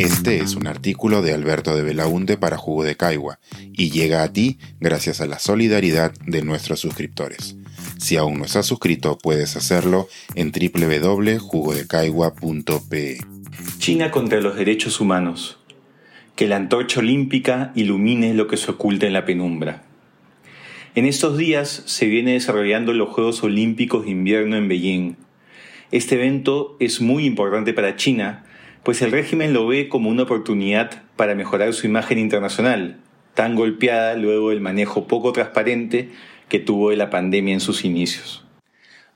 Este es un artículo de Alberto de Belaunte para Jugo de Caigua y llega a ti gracias a la solidaridad de nuestros suscriptores. Si aún no estás suscrito, puedes hacerlo en www.jugodecaigua.pe. China contra los derechos humanos. Que la antorcha olímpica ilumine lo que se oculta en la penumbra. En estos días se viene desarrollando los Juegos Olímpicos de Invierno en Beijing. Este evento es muy importante para China, pues el régimen lo ve como una oportunidad para mejorar su imagen internacional, tan golpeada luego del manejo poco transparente que tuvo de la pandemia en sus inicios.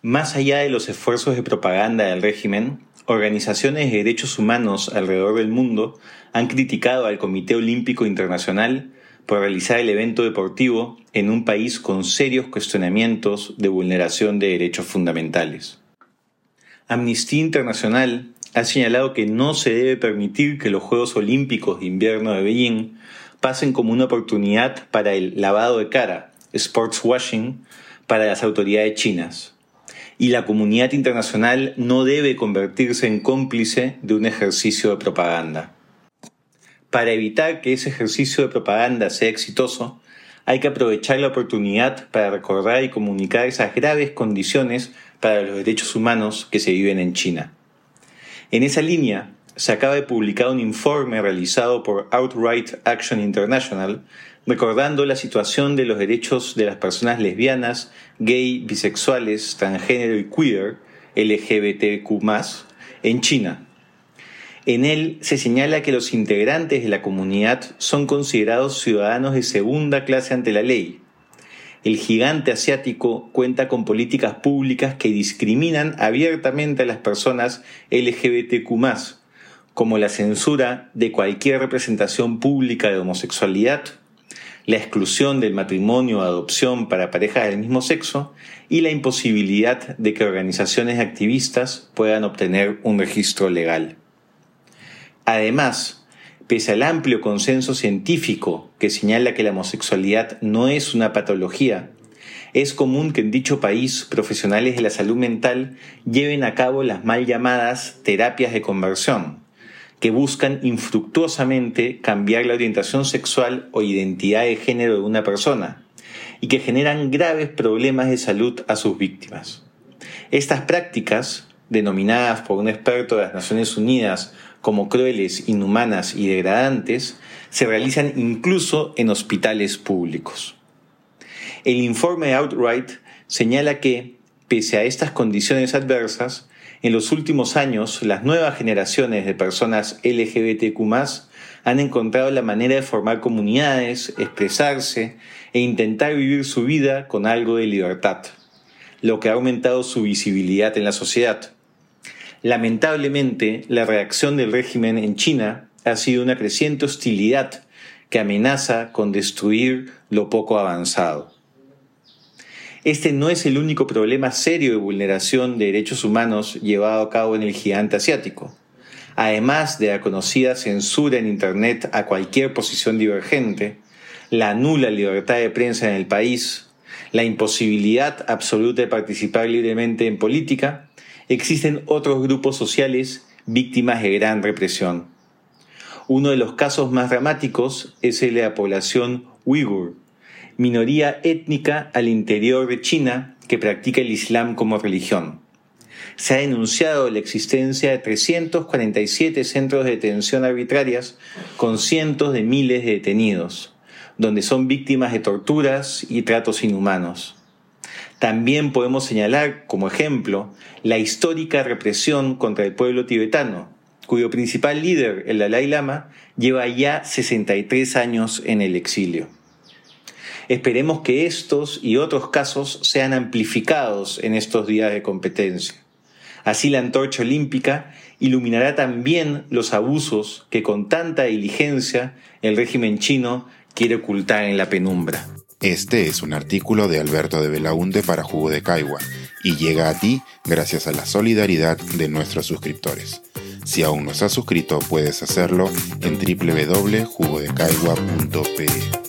Más allá de los esfuerzos de propaganda del régimen, organizaciones de derechos humanos alrededor del mundo han criticado al Comité Olímpico Internacional por realizar el evento deportivo en un país con serios cuestionamientos de vulneración de derechos fundamentales. Amnistía Internacional ha señalado que no se debe permitir que los Juegos Olímpicos de Invierno de Beijing pasen como una oportunidad para el lavado de cara, sports washing, para las autoridades chinas. Y la comunidad internacional no debe convertirse en cómplice de un ejercicio de propaganda. Para evitar que ese ejercicio de propaganda sea exitoso, hay que aprovechar la oportunidad para recordar y comunicar esas graves condiciones para los derechos humanos que se viven en China. En esa línea, se acaba de publicar un informe realizado por Outright Action International recordando la situación de los derechos de las personas lesbianas, gay, bisexuales, transgénero y queer, LGBTQ, en China en él se señala que los integrantes de la comunidad son considerados ciudadanos de segunda clase ante la ley. El gigante asiático cuenta con políticas públicas que discriminan abiertamente a las personas LGBTQ, como la censura de cualquier representación pública de homosexualidad, la exclusión del matrimonio o adopción para parejas del mismo sexo y la imposibilidad de que organizaciones activistas puedan obtener un registro legal. Además, pese al amplio consenso científico que señala que la homosexualidad no es una patología, es común que en dicho país profesionales de la salud mental lleven a cabo las mal llamadas terapias de conversión, que buscan infructuosamente cambiar la orientación sexual o identidad de género de una persona, y que generan graves problemas de salud a sus víctimas. Estas prácticas, denominadas por un experto de las Naciones Unidas como crueles, inhumanas y degradantes, se realizan incluso en hospitales públicos. El informe Outright señala que, pese a estas condiciones adversas, en los últimos años las nuevas generaciones de personas LGBTQ han encontrado la manera de formar comunidades, expresarse e intentar vivir su vida con algo de libertad, lo que ha aumentado su visibilidad en la sociedad. Lamentablemente, la reacción del régimen en China ha sido una creciente hostilidad que amenaza con destruir lo poco avanzado. Este no es el único problema serio de vulneración de derechos humanos llevado a cabo en el gigante asiático. Además de la conocida censura en Internet a cualquier posición divergente, la nula libertad de prensa en el país, la imposibilidad absoluta de participar libremente en política existen otros grupos sociales víctimas de gran represión. Uno de los casos más dramáticos es el de la población uigur, minoría étnica al interior de China que practica el Islam como religión. Se ha denunciado la existencia de 347 centros de detención arbitrarias con cientos de miles de detenidos, donde son víctimas de torturas y tratos inhumanos. También podemos señalar como ejemplo la histórica represión contra el pueblo tibetano, cuyo principal líder, el Dalai Lama, lleva ya 63 años en el exilio. Esperemos que estos y otros casos sean amplificados en estos días de competencia. Así la antorcha olímpica iluminará también los abusos que con tanta diligencia el régimen chino quiere ocultar en la penumbra. Este es un artículo de Alberto de Belaunte para Jugo de Caigua y llega a ti gracias a la solidaridad de nuestros suscriptores. Si aún no estás suscrito, puedes hacerlo en www.jugodecaigua.pe.